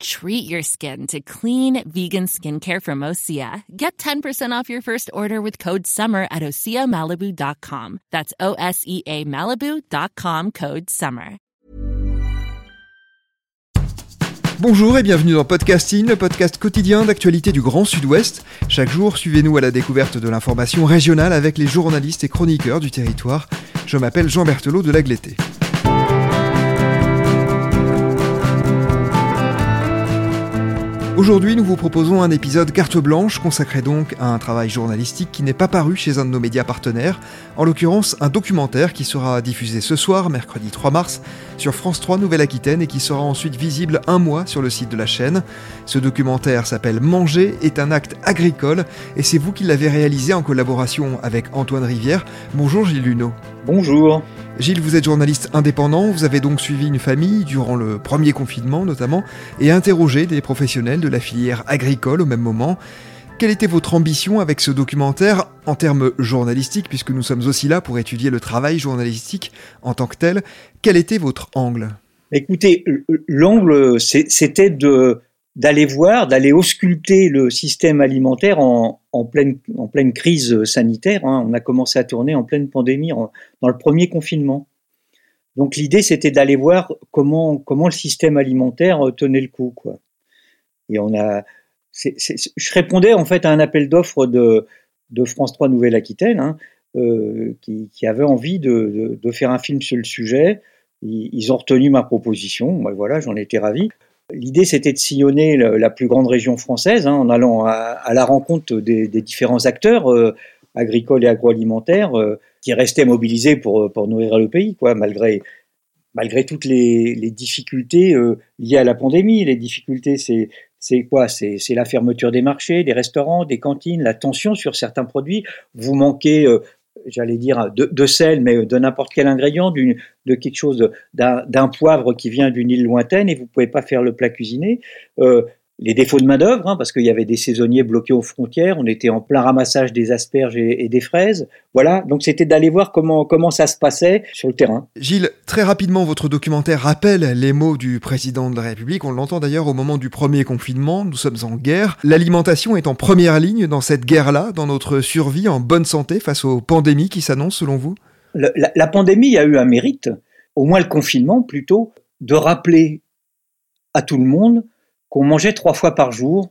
Treat your skin to clean vegan skincare from Osea. Get 10% off your first order with code SUMMER at OseaMalibu.com. That's O S E A Malibu.com code SUMMER. Bonjour et bienvenue dans Podcasting, le podcast quotidien d'actualité du Grand Sud-Ouest. Chaque jour, suivez-nous à la découverte de l'information régionale avec les journalistes et chroniqueurs du territoire. Je m'appelle Jean Berthelot de Lagleté. Aujourd'hui, nous vous proposons un épisode carte blanche consacré donc à un travail journalistique qui n'est pas paru chez un de nos médias partenaires, en l'occurrence un documentaire qui sera diffusé ce soir, mercredi 3 mars, sur France 3 Nouvelle-Aquitaine et qui sera ensuite visible un mois sur le site de la chaîne. Ce documentaire s'appelle Manger est un acte agricole et c'est vous qui l'avez réalisé en collaboration avec Antoine Rivière. Bonjour Gilles Luneau. Bonjour. Gilles, vous êtes journaliste indépendant, vous avez donc suivi une famille durant le premier confinement notamment et interrogé des professionnels de la filière agricole au même moment. Quelle était votre ambition avec ce documentaire en termes journalistiques, puisque nous sommes aussi là pour étudier le travail journalistique en tant que tel? Quel était votre angle? Écoutez, l'angle, c'était de d'aller voir, d'aller ausculter le système alimentaire en, pleine, crise sanitaire. Hein. On a commencé à tourner en pleine pandémie, dans le premier confinement. Donc l'idée, c'était d'aller voir comment, le système alimentaire tenait le coup. Quoi. Et on a, je répondais en fait à un appel d'offres de, France 3 Nouvelle-Aquitaine, hein, euh, qui, avait envie de, faire un film sur le sujet. Ils, ont retenu ma proposition. Moi, voilà, j'en étais ravi. L'idée, c'était de sillonner la plus grande région française, hein, en allant à, la rencontre des, différents acteurs euh, agricoles et agroalimentaires euh, qui restaient mobilisés pour, pour nourrir le pays, quoi, malgré, malgré toutes les, difficultés euh, liées à la pandémie. Les difficultés, c'est c'est quoi? C'est la fermeture des marchés, des restaurants, des cantines, la tension sur certains produits. Vous manquez j'allais dire, de, sel, mais de n'importe quel ingrédient, de quelque chose, d'un poivre qui vient d'une île lointaine et vous pouvez pas faire le plat cuisiné. Euh, les défauts de main-d'œuvre, hein, parce qu'il y avait des saisonniers bloqués aux frontières, on était en plein ramassage des asperges et, des fraises. Voilà, donc c'était d'aller voir comment, comment ça se passait sur le terrain. Gilles, très rapidement, votre documentaire rappelle les mots du président de la République. On l'entend d'ailleurs au moment du premier confinement. Nous sommes en guerre. L'alimentation est en première ligne dans cette guerre-là, dans notre survie en bonne santé face aux pandémies qui s'annoncent selon vous? La, la pandémie a eu un mérite, au moins le confinement plutôt, de rappeler à tout le monde qu'on mangeait trois fois par jour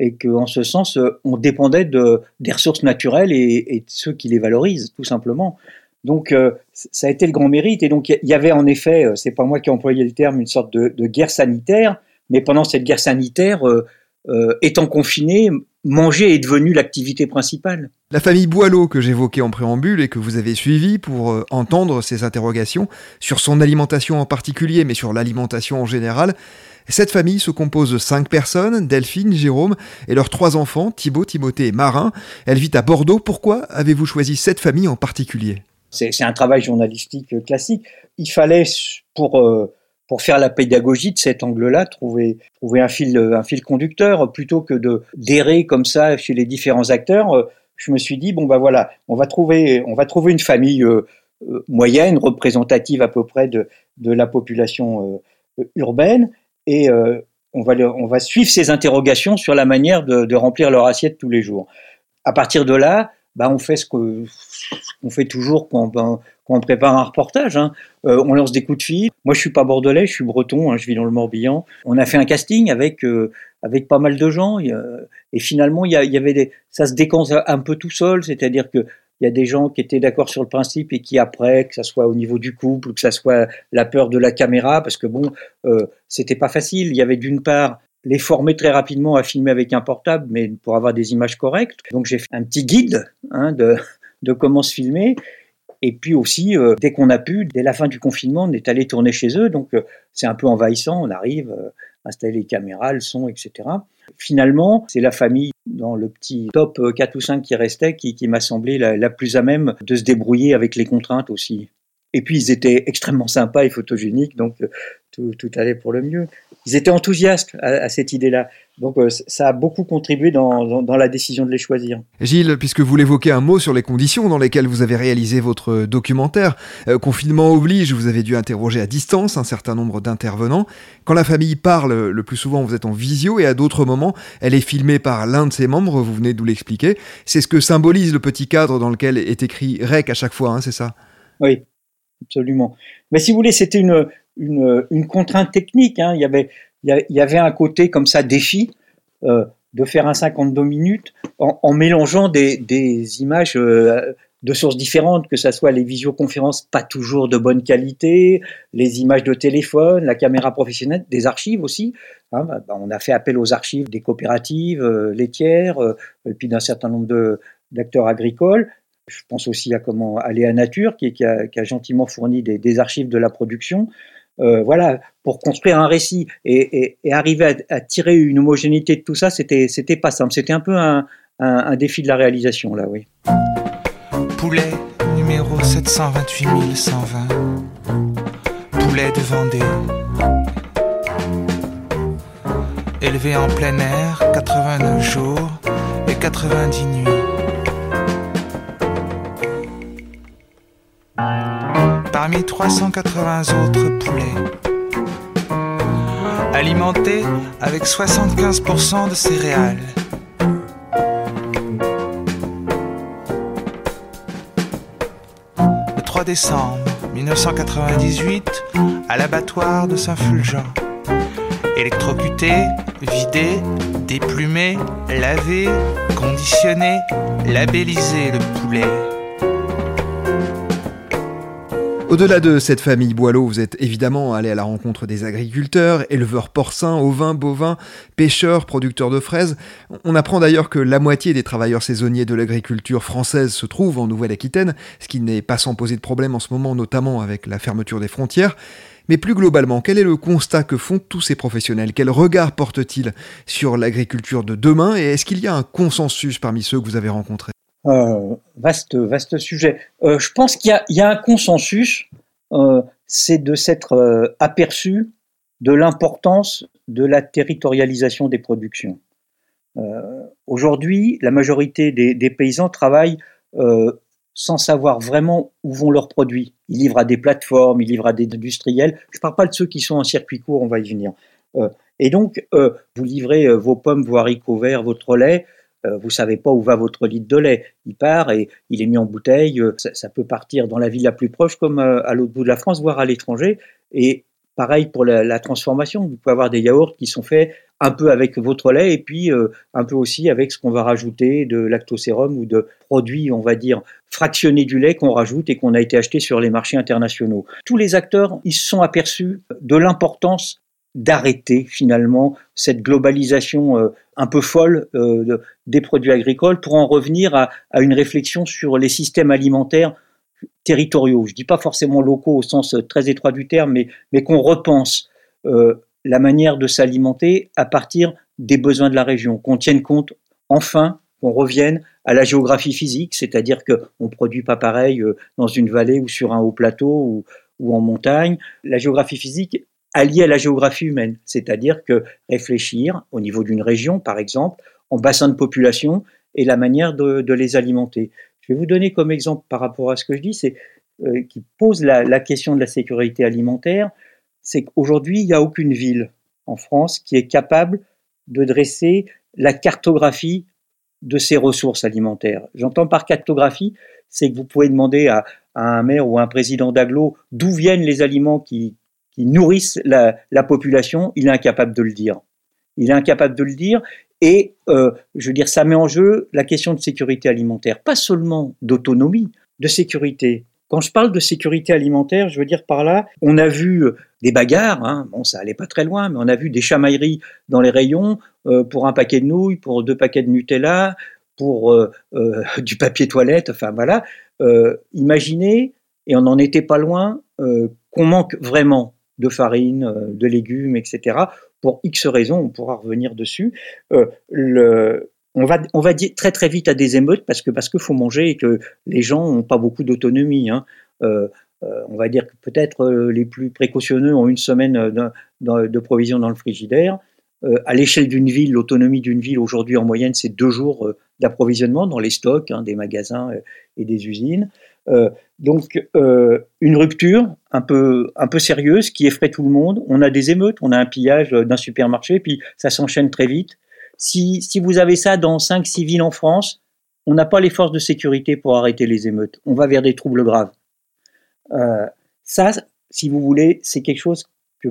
et qu'en ce sens, euh, on dépendait de, des ressources naturelles et, de ceux qui les valorisent, tout simplement. Donc, euh, ça a été le grand mérite. Et donc, il y avait en effet, euh, c'est pas moi qui ai employé le terme, une sorte de, guerre sanitaire. Mais pendant cette guerre sanitaire, étant confiné, manger est devenu l'activité principale. La famille Boileau que j'évoquais en préambule et que vous avez suivi pour entendre ces interrogations sur son alimentation en particulier, mais sur l'alimentation en général, cette famille se compose de cinq personnes, Delphine, Jérôme et leurs trois enfants, Thibaut, Timothée et Marin. Elle vit à Bordeaux. Pourquoi avez-vous choisi cette famille en particulier? C'est un travail journalistique classique. Il fallait, pour, euh, pour faire la pédagogie de cet angle-là, trouver, trouver un, fil, un fil conducteur plutôt que de d'errer comme ça chez les différents acteurs. Euh, je me suis dit, bon, bah voilà, on va trouver, on va trouver une famille euh, moyenne, représentative à peu près de, de la population urbaine et euh, on, va on va suivre ces interrogations sur la manière de, remplir leur assiette tous les jours. À partir de là, bah, on fait ce qu'on fait toujours quand, ben, on prépare un reportage. Hein. Euh, on lance des coups de fil. Moi, je suis pas bordelais, je suis breton, hein, je vis dans le Morbihan. On a fait un casting avec euh, avec pas mal de gens. et finalement, il y, avait des, ça se décante un peu tout seul, c'est-à-dire que il y a des gens qui étaient d'accord sur le principe et qui après, que ça soit au niveau du couple, que ça soit la peur de la caméra, parce que bon, euh, c'était pas facile. Il y avait d'une part les former très rapidement à filmer avec un portable, mais pour avoir des images correctes. Donc j'ai fait un petit guide hein, de, de comment se filmer. Et puis aussi, euh, dès qu'on a pu, dès la fin du confinement, on est allé tourner chez eux. Donc euh, c'est un peu envahissant. On arrive, euh, installer les caméras, le son, etc. Finalement, c'est la famille dans le petit top 4 ou 5 qui restait qui, m'a semblé la, plus à même de se débrouiller avec les contraintes aussi. Et puis ils étaient extrêmement sympas et photogéniques, donc tout, tout allait pour le mieux ils étaient enthousiastes à, cette idée-là. Donc euh, ça a beaucoup contribué dans, la décision de les choisir. Gilles, puisque vous l'évoquez un mot sur les conditions dans lesquelles vous avez réalisé votre documentaire, euh, confinement oblige, vous avez dû interroger à distance un certain nombre d'intervenants. Quand la famille parle, le plus souvent vous êtes en visio et à d'autres moments, elle est filmée par l'un de ses membres, vous venez de nous l'expliquer. C'est ce que symbolise le petit cadre dans lequel est écrit REC à chaque fois, hein, c'est ça? Oui, absolument. Mais si vous voulez, c'était une, une, contrainte technique. Hein. Il, y avait, il y avait un côté comme ça défi euh, de faire un 52 minutes en, mélangeant des, images euh, de sources différentes, que ce soit les visioconférences pas toujours de bonne qualité, les images de téléphone, la caméra professionnelle, des archives aussi. Hein. Bah, bah, on a fait appel aux archives des coopératives euh, laitières, et puis d'un certain nombre d'acteurs agricoles. Je pense aussi à comment aller à Nature, qui, a, gentiment fourni des, archives de la production. Euh, voilà, pour construire un récit et, arriver à, tirer une homogénéité de tout ça, c'était c'était pas simple. C'était un peu un, défi de la réalisation là, oui. Poulet numéro 728 120. Poulet de Vendée. Élevé en plein air, 89 jours et 90 nuits. Parmi 380 autres poulets. Alimentés avec 75% de céréales. Le 3 décembre 1998, à l'abattoir de Saint-Fulgent. Électrocuté, vidé, déplumé, lavé, conditionné, labellisé le poulet. Au-delà de cette famille Boileau, vous êtes évidemment allé à la rencontre des agriculteurs, éleveurs porcins, ovins, bovins, pêcheurs, producteurs de fraises. On apprend d'ailleurs que la moitié des travailleurs saisonniers de l'agriculture française se trouvent en Nouvelle-Aquitaine, ce qui n'est pas sans poser de problème en ce moment, notamment avec la fermeture des frontières. Mais plus globalement, quel est le constat que font tous ces professionnels? Quel regard portent-ils sur l'agriculture de demain? Et est-ce qu'il y a un consensus parmi ceux que vous avez rencontrés? Euh, vaste, vaste sujet. Euh, je pense qu'il y, a un consensus, euh, c'est de s'être aperçu de l'importance de la territorialisation des productions. Aujourd'hui, la majorité des, paysans travaillent sans savoir vraiment où vont leurs produits. Ils livrent à des plateformes, ils livrent à des industriels. Je ne parle pas de ceux qui sont en circuit court, on va y venir. et donc, vous livrez vos pommes, vos haricots verts, votre lait, vous savez pas où va votre litre de lait. Il part et il est mis en bouteille. Euh, ça, peut partir dans la ville la plus proche comme euh, à l'autre bout de la France, voire à l'étranger. Et pareil pour la, transformation. Vous pouvez avoir des yaourts qui sont faits un peu avec votre lait et puis un peu aussi avec ce qu'on va rajouter de lactosérum ou de produits, on va dire, fractionnés du lait qu'on rajoute et qu'on a été acheté sur les marchés internationaux. Tous les acteurs, ils se sont aperçus de l'importance d'arrêter finalement cette globalisation euh, un peu folle euh, des produits agricoles pour en revenir à, une réflexion sur les systèmes alimentaires territoriaux. Je ne dis pas forcément locaux au sens très étroit du terme, mais, mais qu'on repense euh, la manière de s'alimenter à partir des besoins de la région, qu'on tienne compte enfin qu'on revienne à la géographie physique, c'est-à-dire qu'on ne produit pas pareil dans une vallée ou sur un haut plateau ou en montagne. La géographie physique allié à la géographie humaine, c'est-à-dire que réfléchir au niveau d'une région, par exemple, en bassin de population et la manière de, les alimenter. Je vais vous donner comme exemple par rapport à ce que je dis, euh, qui pose la, question de la sécurité alimentaire, c'est qu'aujourd'hui, il n'y a aucune ville en France qui est capable de dresser la cartographie de ses ressources alimentaires. J'entends par cartographie, c'est que vous pouvez demander à, à un maire ou à un président d'agglo d'où viennent les aliments qui, nourrissent la, population, il est incapable de le dire. Il est incapable de le dire et euh, je veux dire, ça met en jeu la question de sécurité alimentaire, pas seulement d'autonomie, de sécurité. Quand je parle de sécurité alimentaire, je veux dire par là, on a vu euh, des bagarres, hein, bon ça allait pas très loin, mais on a vu des chamailleries dans les rayons euh, pour un paquet de nouilles, pour deux paquets de Nutella, pour du papier toilette, enfin voilà. imaginez, et on n'en était pas loin, qu'on manque vraiment de farine, euh, de légumes, etc. Pour X raisons, on pourra revenir dessus. Euh, on va, on va dire très très vite à des émeutes parce que parce qu'il faut manger et que les gens n'ont pas beaucoup d'autonomie. Hein. Euh, on va dire que peut-être les plus précautionneux ont une semaine de, de provisions dans le frigidaire. à l'échelle d'une ville, l'autonomie d'une ville aujourd'hui en moyenne, c'est deux jours d'approvisionnement dans les stocks hein, des magasins et des usines. Donc une rupture un peu, un peu sérieuse qui effraie tout le monde. On a des émeutes, on a un pillage d'un supermarché, puis ça s'enchaîne très vite. Si, si vous avez ça dans 5-6 villes en France, on n'a pas les forces de sécurité pour arrêter les émeutes. On va vers des troubles graves. Euh, ça, si vous voulez, c'est quelque chose que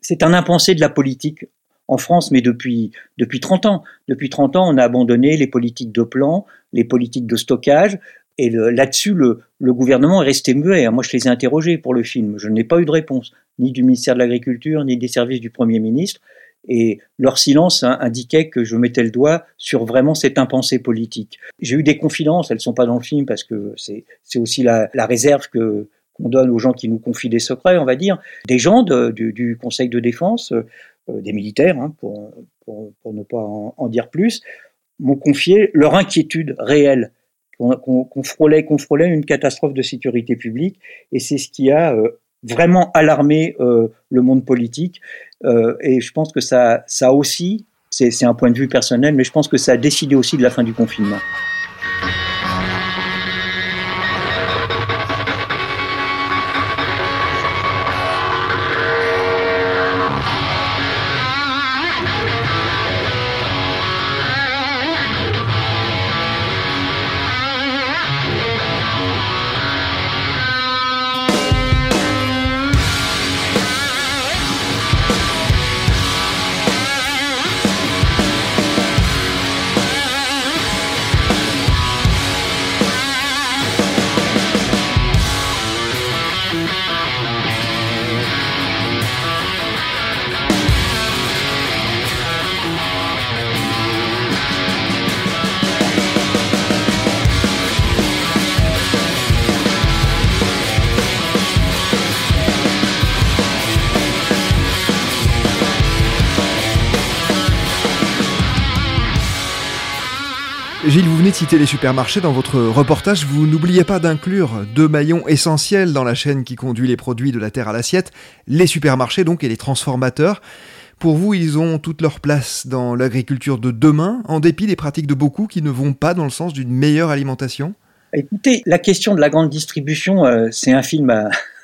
c'est un impensé de la politique en France, mais depuis, depuis 30 ans. Depuis 30 ans, on a abandonné les politiques de plan, les politiques de stockage, et là-dessus, le, gouvernement est resté muet. Moi, je les ai interrogés pour le film. Je n'ai pas eu de réponse, ni du ministère de l'Agriculture, ni des services du Premier ministre. Et leur silence indiquait que je mettais le doigt sur vraiment cette impensée politique. J'ai eu des confidences, elles ne sont pas dans le film parce que c'est aussi la, réserve que qu'on donne aux gens qui nous confient des secrets, on va dire, des gens du, Conseil de défense, euh, des militaires, hein, pour, pour, ne pas en, dire plus, m'ont confié leur inquiétude réelle qu'on frôlait, qu'on frôlait une catastrophe de sécurité publique, et c'est ce qui a euh, vraiment alarmé euh, le monde politique. Euh, et je pense que ça, ça aussi, c'est un point de vue personnel, mais je pense que ça a décidé aussi de la fin du confinement. De citer les supermarchés dans votre reportage. Vous n'oubliez pas d'inclure deux maillons essentiels dans la chaîne qui conduit les produits de la terre à l'assiette, les supermarchés donc et les transformateurs. Pour vous, ils ont toute leur place dans l'agriculture de demain, en dépit des pratiques de beaucoup qui ne vont pas dans le sens d'une meilleure alimentation? Écoutez, la question de la grande distribution, euh, c'est un film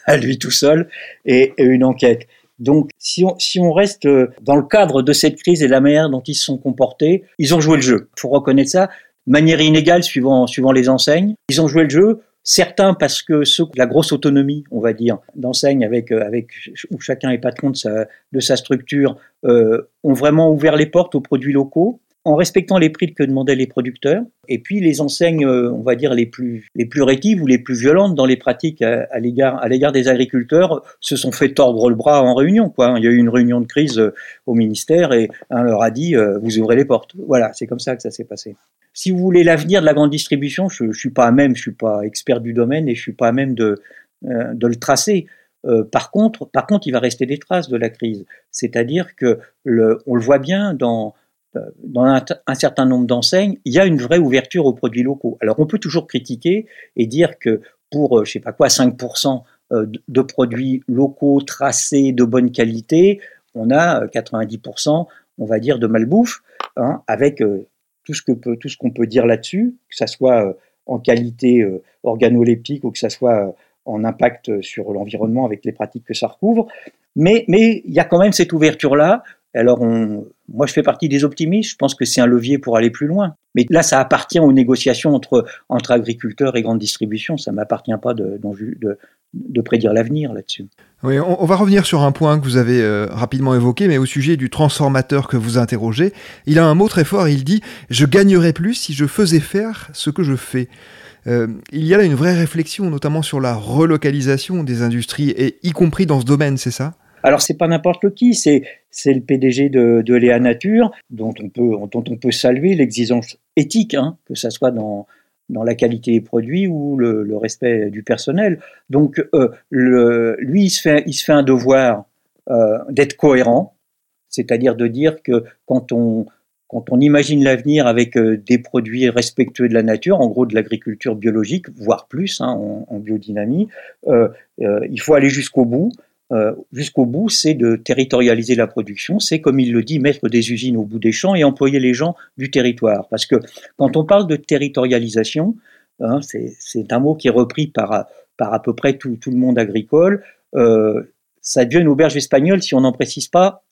à, lui tout seul et, une enquête. Donc, si on, reste euh, dans le cadre de cette crise et la manière dont ils se sont comportés, ils ont joué le jeu. Il faut reconnaître ça manière inégale suivant, suivant les enseignes. Ils ont joué le jeu, certains parce que ceux la grosse autonomie, on va dire, d'enseigne avec, euh, avec où chacun est patron de sa, de sa structure, euh, ont vraiment ouvert les portes aux produits locaux en respectant les prix que demandaient les producteurs. Et puis les enseignes, euh, on va dire les plus rétives ou les plus violentes dans les pratiques à, l'égard des agriculteurs se sont fait tordre le bras en réunion. Quoi. Il y a eu une réunion de crise euh, au ministère et un leur a dit euh, vous ouvrez les portes. Voilà, c'est comme ça que ça s'est passé. Si vous voulez l'avenir de la grande distribution, je, ne suis pas à même, je suis pas expert du domaine et je suis pas à même de le tracer. par contre, par contre, il va rester des traces de la crise. C'est-à-dire que on le voit bien dans dans un, certain nombre d'enseignes, il y a une vraie ouverture aux produits locaux. Alors on peut toujours critiquer et dire que pour, euh, je sais pas quoi, 5% euh, de produits locaux tracés de bonne qualité, on a 90%, euh, on va dire, de malbouffe, hein, avec tout ce que peut, qu'on peut dire là-dessus, que ça soit en qualité organoleptique ou que ça soit en impact sur l'environnement avec les pratiques que ça recouvre. Mais il y a quand même cette ouverture-là. Alors, moi, je fais partie des optimistes. Je pense que c'est un levier pour aller plus loin. Mais là, ça appartient aux négociations entre, agriculteurs et grande distribution. Ça ne m'appartient pas de, prédire l'avenir là-dessus. Oui, on, va revenir sur un point que vous avez euh, rapidement évoqué, mais au sujet du transformateur que vous interrogez. Il a un mot très fort. Il dit Je gagnerais plus si je faisais faire ce que je fais. Euh, il y a là une vraie réflexion, notamment sur la relocalisation des industries, et y compris dans ce domaine, c'est ça? Alors c'est pas n'importe qui, c'est c'est le PDG de, Léa Nature, dont on peut dont on peut saluer l'exigence éthique, hein, que ça soit dans dans la qualité des produits ou le, respect du personnel. Donc euh, lui il se fait il se fait un devoir euh, d'être cohérent, c'est-à-dire de dire que quand on quand on imagine l'avenir avec des produits respectueux de la nature, en gros de l'agriculture biologique, voire plus hein, en, biodynamie, il faut aller jusqu'au bout. Jusqu'au bout, c'est de territorialiser la production, c'est comme il le dit, mettre des usines au bout des champs et employer les gens du territoire. Parce que quand on parle de territorialisation, hein, c'est un mot qui est repris par, à peu près tout, tout le monde agricole, euh, ça devient une auberge espagnole si on n'en précise pas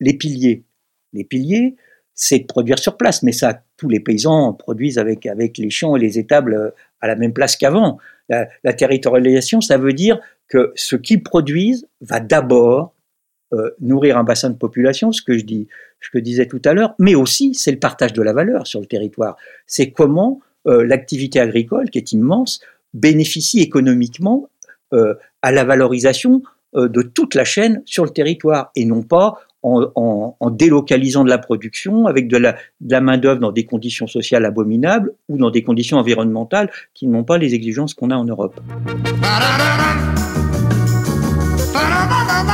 les piliers. Les piliers, c'est de produire sur place, mais ça, tous les paysans produisent avec, avec les champs et les étables euh, à la même place qu'avant. La, territorialisation, ça veut dire que ce qu'ils produisent va d'abord euh, nourrir un bassin de population, ce que je disais tout à l'heure, mais aussi c'est le partage de la valeur sur le territoire. C'est comment l'activité agricole, qui est immense, bénéficie économiquement euh, à la valorisation euh, de toute la chaîne sur le territoire et non pas en, délocalisant de la production avec de la, de la main-d'œuvre dans des conditions sociales abominables ou dans des conditions environnementales qui n'ont pas les exigences qu'on a en Europe. On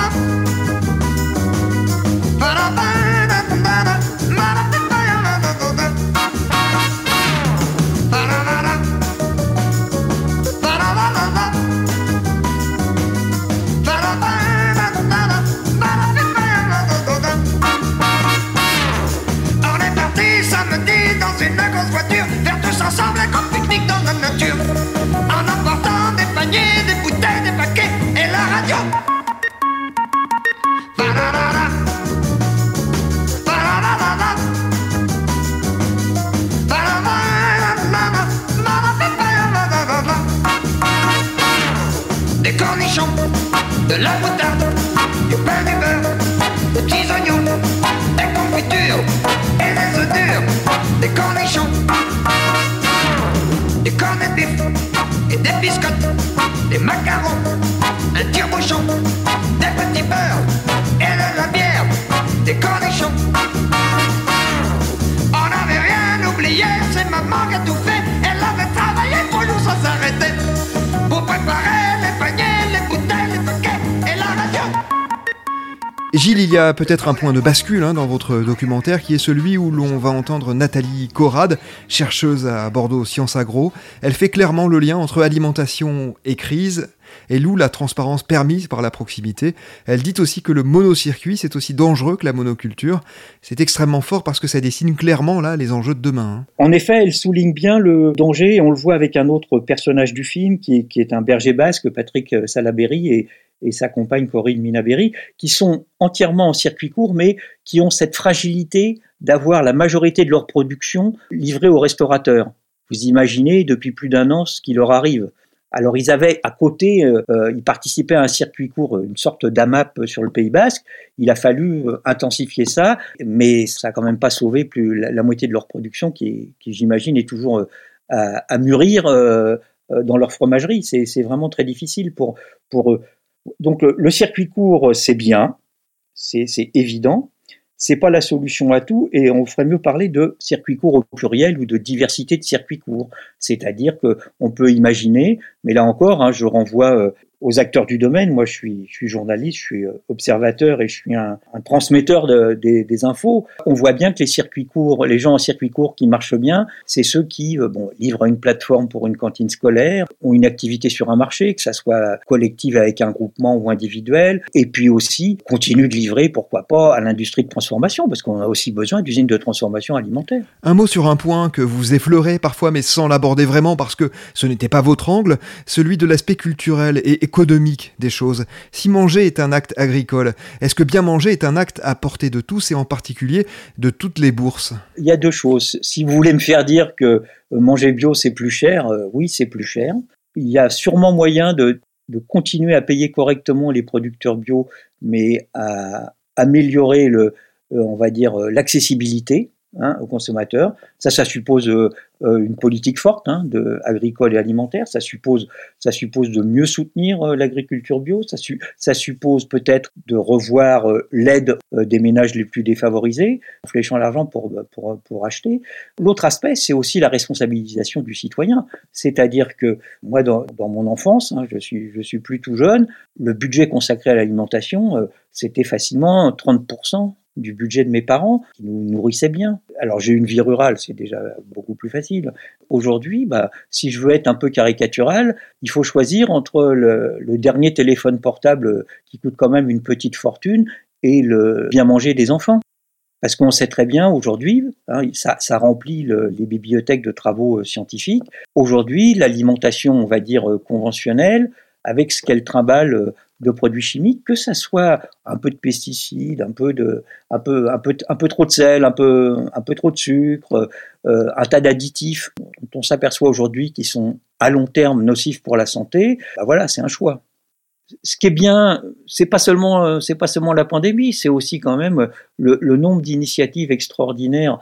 est parti samedi dans une grosse voiture, faire tous ensemble et comme pique-nique dans la nature. De la moutarde, du pain du beurre, des petits oignons, des confitures et des œufs durs, des cornichons, des cornets de bif et des biscottes, des macarons, un tire-bouchon, des petits beurres et de la bière, des cornichons. On n'avait rien oublié, c'est maman qui a tout fait, elle avait travaillé pour nous sans s'arrêter, Gilles, il y a peut-être un point de bascule hein, dans votre documentaire qui est celui où l'on va entendre Nathalie Corrade, chercheuse à Bordeaux Sciences Agro. Elle fait clairement le lien entre alimentation et crise. et loue la transparence permise par la proximité. Elle dit aussi que le monocircuit, c'est aussi dangereux que la monoculture. C'est extrêmement fort parce que ça dessine clairement là les enjeux de demain. Hein. En effet, elle souligne bien le danger, et on le voit avec un autre personnage du film, qui est, qui est un berger basque, Patrick Salaberry, et, et sa compagne Corinne Minaberi, qui sont entièrement en circuit court, mais qui ont cette fragilité d'avoir la majorité de leur production livrée aux restaurateurs. Vous imaginez depuis plus d'un an ce qui leur arrive. Alors ils avaient à côté, euh, euh, ils participaient à un circuit court, une sorte d'AMAP sur le Pays Basque. Il a fallu euh, intensifier ça, mais ça n'a quand même pas sauvé plus la, moitié de leur production, qui, j'imagine est toujours à, à, mûrir dans leur fromagerie. C'est vraiment très difficile pour, pour eux. Donc le, circuit court, c'est bien, c'est évident, c'est pas la solution à tout, et on ferait mieux parler de circuit court au pluriel ou de diversité de circuits courts. C'est-à-dire qu'on peut imaginer, mais là encore, hein, je renvoie euh, aux acteurs du domaine. Moi, je suis, journaliste, je suis euh, observateur et je suis un, transmetteur de, des, des, infos. On voit bien que les circuits courts, les gens en circuit court qui marchent bien, c'est ceux qui euh, bon, livrent une plateforme pour une cantine scolaire, ont une activité sur un marché, que ça soit collective avec un groupement ou individuel, et puis aussi continuent de livrer, pourquoi pas, à l'industrie de transformation, parce qu'on a aussi besoin d'usines de transformation alimentaire. Un mot sur un point que vous effleurez parfois, mais sans l'aborder vraiment, parce que ce n'était pas votre angle, celui de l'aspect culturel et économique des choses. Si manger est un acte agricole, est-ce que bien manger est un acte à portée de tous et en particulier de toutes les bourses? Il y a deux choses. Si vous voulez me faire dire que euh, manger bio c'est plus cher, euh, oui c'est plus cher. Il y a sûrement moyen de, de continuer à payer correctement les producteurs bio, mais à améliorer le, euh, on va dire l'accessibilité hein, aux consommateurs. Ça, ça suppose euh, une politique forte hein, de, agricole et alimentaire. Ça suppose, ça suppose de mieux soutenir euh, l'agriculture bio. Ça, suppose peut-être de revoir euh, l'aide des ménages les plus défavorisés, en fléchant l'argent pour, pour, pour acheter. L'autre aspect, c'est aussi la responsabilisation du citoyen. C'est-à-dire que moi, dans, dans mon enfance, hein, je, suis, je suis plus tout jeune, le budget consacré à l'alimentation, c'était facilement 30% du budget de mes parents, qui nous nourrissaient bien. Alors j'ai une vie rurale, c'est déjà beaucoup plus facile. Aujourd'hui, bah, si je veux être un peu caricatural, il faut choisir entre le, dernier téléphone portable qui coûte quand même une petite fortune et le bien manger des enfants. Parce qu'on sait très bien aujourd'hui, hein, ça, remplit le, les bibliothèques de travaux euh, scientifiques. Aujourd'hui, l'alimentation, on va dire euh, conventionnelle, avec ce qu'elle trimballe euh, de produits chimiques, que ça soit un peu de pesticides, un peu de, un peu, un peu, un peu trop de sel, un peu, un peu trop de sucre, euh, un tas d'additifs dont on s'aperçoit aujourd'hui qui sont à long terme nocifs pour la santé. Ben voilà, c'est un choix ce qui est bien, c'est pas seulement euh, c'est pas seulement la pandémie, c'est aussi quand même le, nombre d'initiatives extraordinaires euh,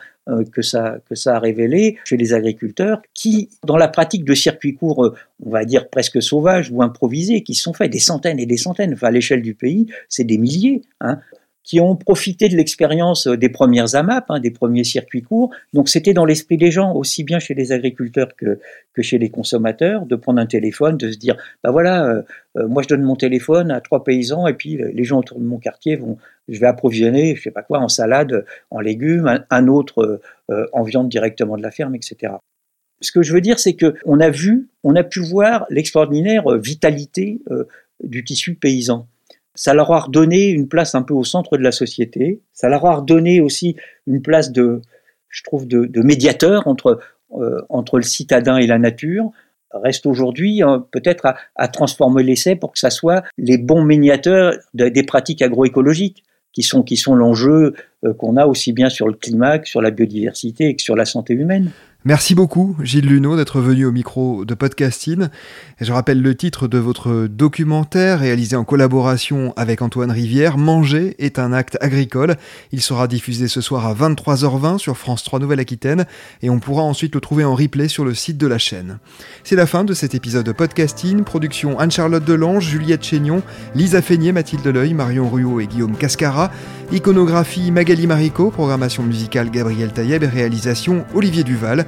que ça que a révélé chez les agriculteurs, qui dans la pratique de circuits courts, euh, on va dire presque sauvages ou improvisés, qui sont faits des centaines et des centaines, enfin à l'échelle du pays, c'est des milliers. Hein qui ont profité de l'expérience des premières AMAP, hein, des premiers circuits courts. Donc c'était dans l'esprit des gens, aussi bien chez les agriculteurs que, chez les consommateurs, de prendre un téléphone, de se dire, bah voilà, euh, euh, moi je donne mon téléphone à trois paysans et puis les gens autour de mon quartier vont, je vais approvisionner, je sais pas quoi, en salade, en légumes, un, autre euh, en viande directement de la ferme, etc. Ce que je veux dire, c'est que on a vu, on a pu voir l'extraordinaire vitalité du tissu paysan ça leur a redonné une place un peu au centre de la société. Ça leur a redonné aussi une place de, je trouve, de, médiateur entre, euh, entre le citadin et la nature. Reste aujourd'hui hein, peut-être à, à, transformer l'essai pour que ça soit les bons médiateurs de, des pratiques agroécologiques qui sont, qui sont l'enjeu euh, qu'on a aussi bien sur le climat que sur la biodiversité que sur la santé humaine. Merci beaucoup, Gilles Luneau, d'être venu au micro de Podcasting. je rappelle le titre de votre documentaire réalisé en collaboration avec Antoine Rivière. Manger est un acte agricole. Il sera diffusé ce soir à 23h20 sur France 3 Nouvelle-Aquitaine et on pourra ensuite le trouver en replay sur le site de la chaîne. C'est la fin de cet épisode de Podcasting. Production Anne-Charlotte Delange, Juliette Chénion, Lisa Feignet, Mathilde Leuil, Marion Ruot et Guillaume Cascara. Iconographie Magali Marico, programmation musicale Gabriel Taïeb et réalisation Olivier Duval.